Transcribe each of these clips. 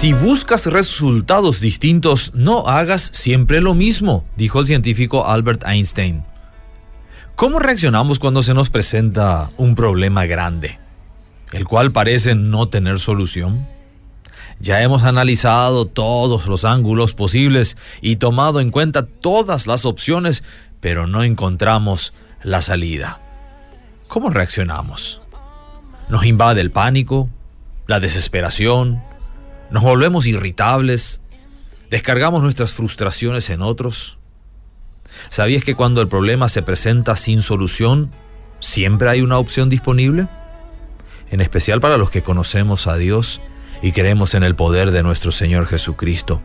Si buscas resultados distintos, no hagas siempre lo mismo, dijo el científico Albert Einstein. ¿Cómo reaccionamos cuando se nos presenta un problema grande, el cual parece no tener solución? Ya hemos analizado todos los ángulos posibles y tomado en cuenta todas las opciones, pero no encontramos la salida. ¿Cómo reaccionamos? ¿Nos invade el pánico, la desesperación, nos volvemos irritables, descargamos nuestras frustraciones en otros. ¿Sabías que cuando el problema se presenta sin solución, siempre hay una opción disponible? En especial para los que conocemos a Dios y creemos en el poder de nuestro Señor Jesucristo.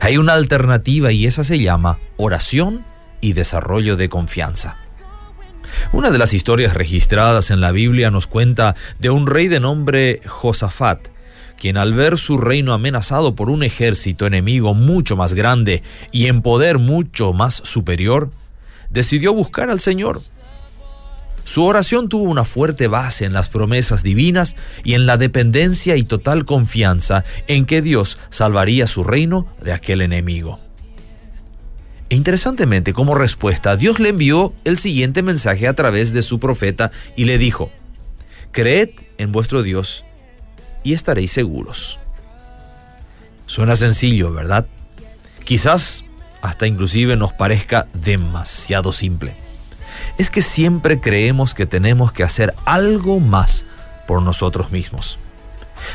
Hay una alternativa y esa se llama oración y desarrollo de confianza. Una de las historias registradas en la Biblia nos cuenta de un rey de nombre Josafat, quien al ver su reino amenazado por un ejército enemigo mucho más grande y en poder mucho más superior, decidió buscar al Señor. Su oración tuvo una fuerte base en las promesas divinas y en la dependencia y total confianza en que Dios salvaría su reino de aquel enemigo. E interesantemente, como respuesta, Dios le envió el siguiente mensaje a través de su profeta y le dijo, Creed en vuestro Dios y estaréis seguros. Suena sencillo, ¿verdad? Quizás hasta inclusive nos parezca demasiado simple. Es que siempre creemos que tenemos que hacer algo más por nosotros mismos.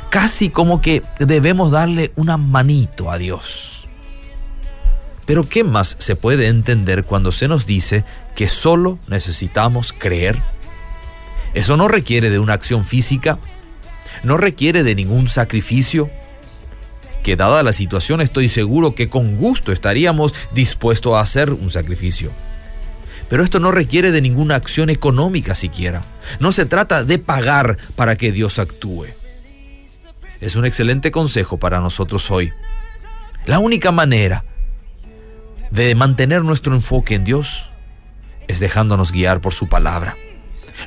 Casi como que debemos darle una manito a Dios. Pero ¿qué más se puede entender cuando se nos dice que solo necesitamos creer? Eso no requiere de una acción física no requiere de ningún sacrificio, que dada la situación estoy seguro que con gusto estaríamos dispuestos a hacer un sacrificio. Pero esto no requiere de ninguna acción económica siquiera. No se trata de pagar para que Dios actúe. Es un excelente consejo para nosotros hoy. La única manera de mantener nuestro enfoque en Dios es dejándonos guiar por su palabra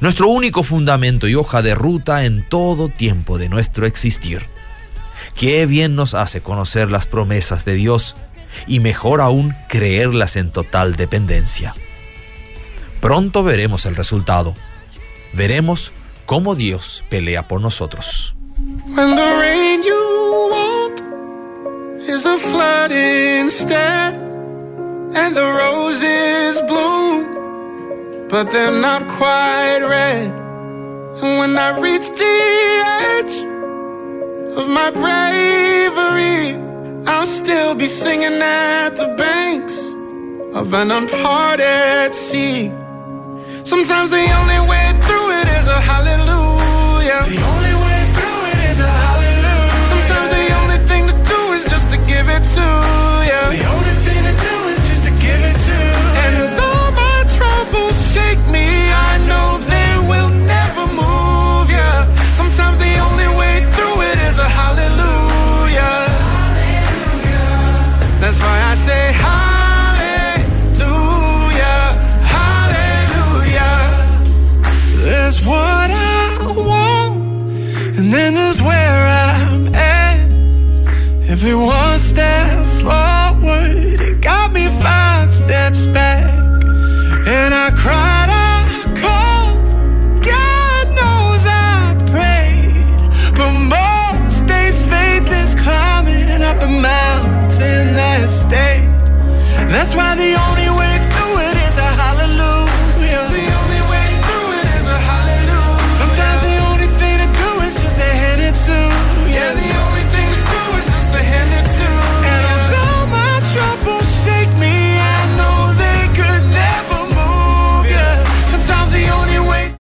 nuestro único fundamento y hoja de ruta en todo tiempo de nuestro existir. Qué bien nos hace conocer las promesas de Dios y mejor aún creerlas en total dependencia. Pronto veremos el resultado. Veremos cómo Dios pelea por nosotros. But they're not quite red. And when I reach the edge of my bravery, I'll still be singing at the banks of an unparted sea. Sometimes the only way then there's where I'm at. Every one step